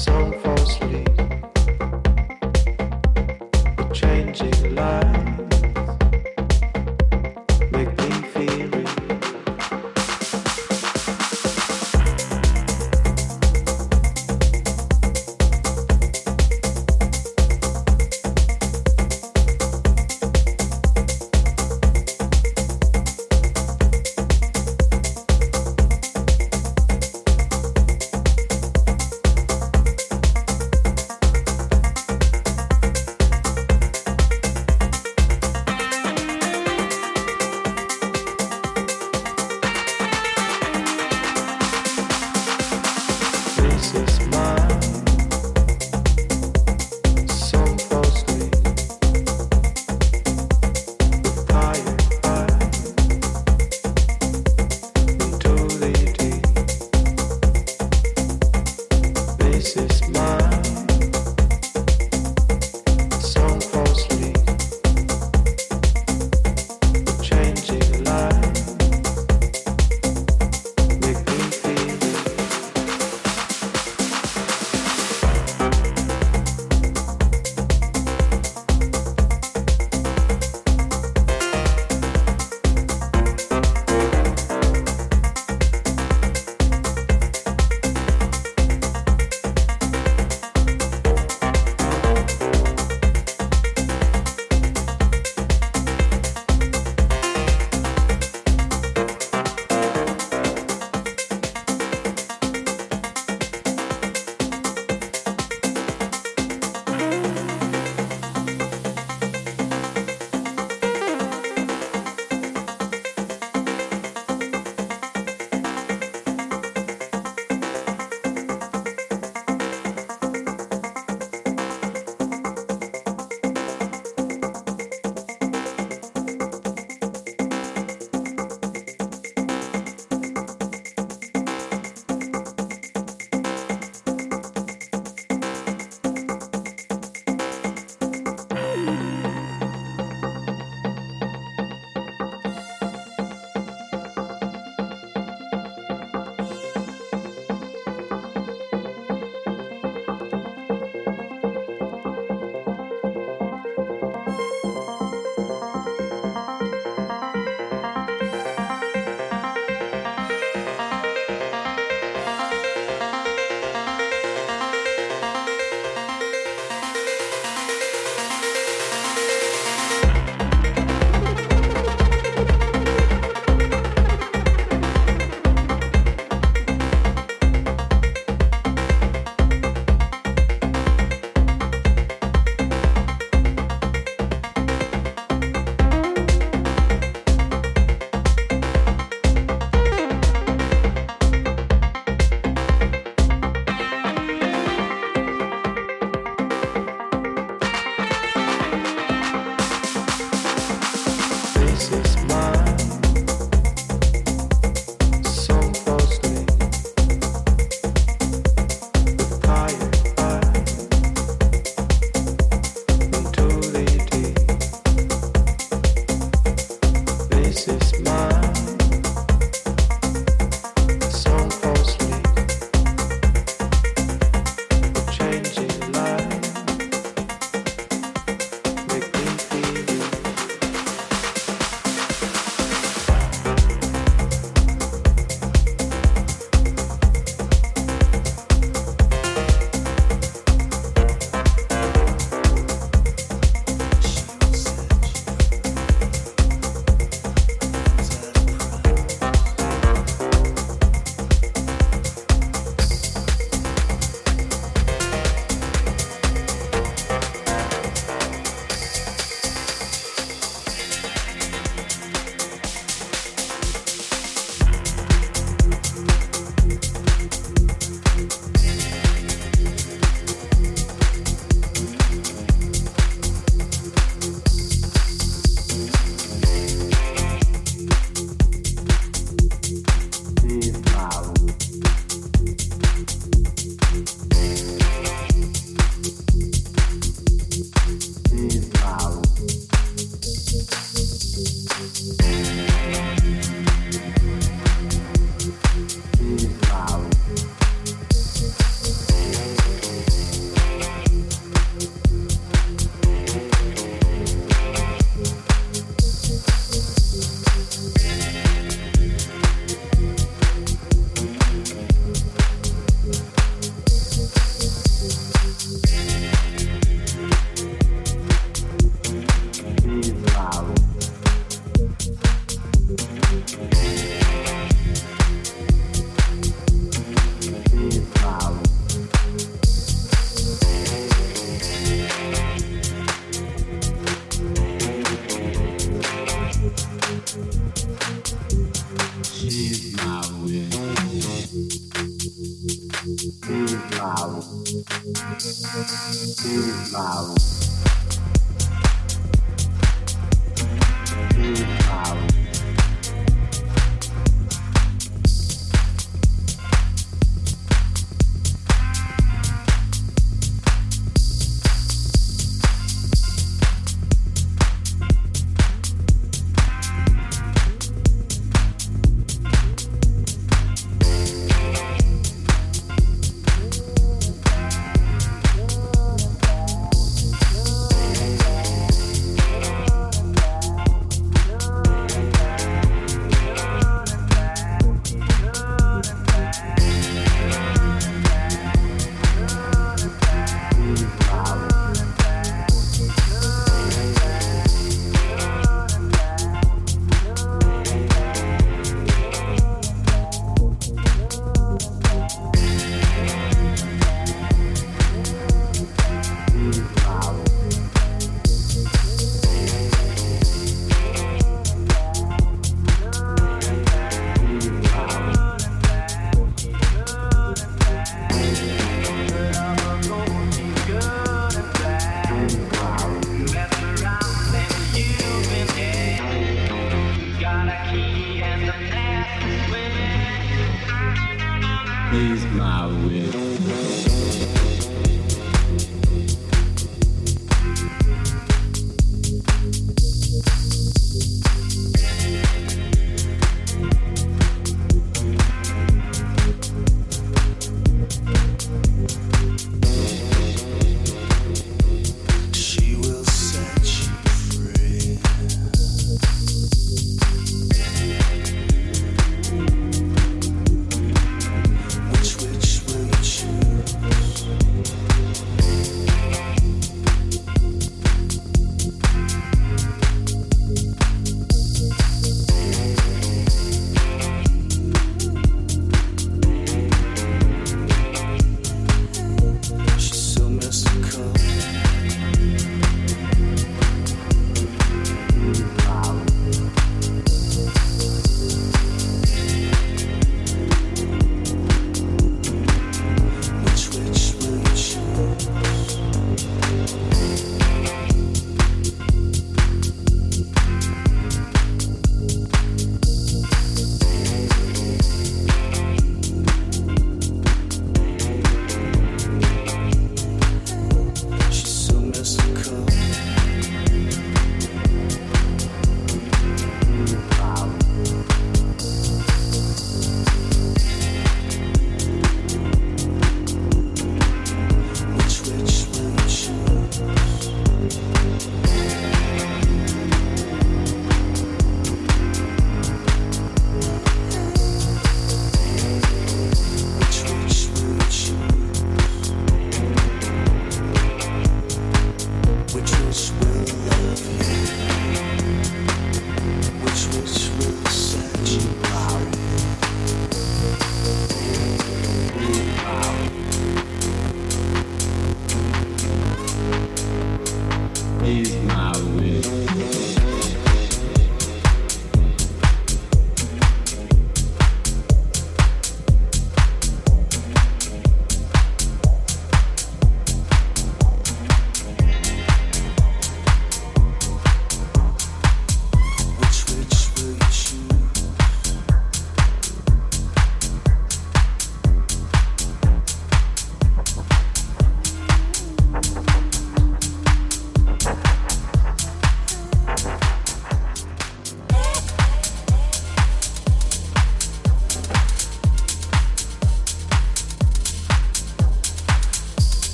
so far.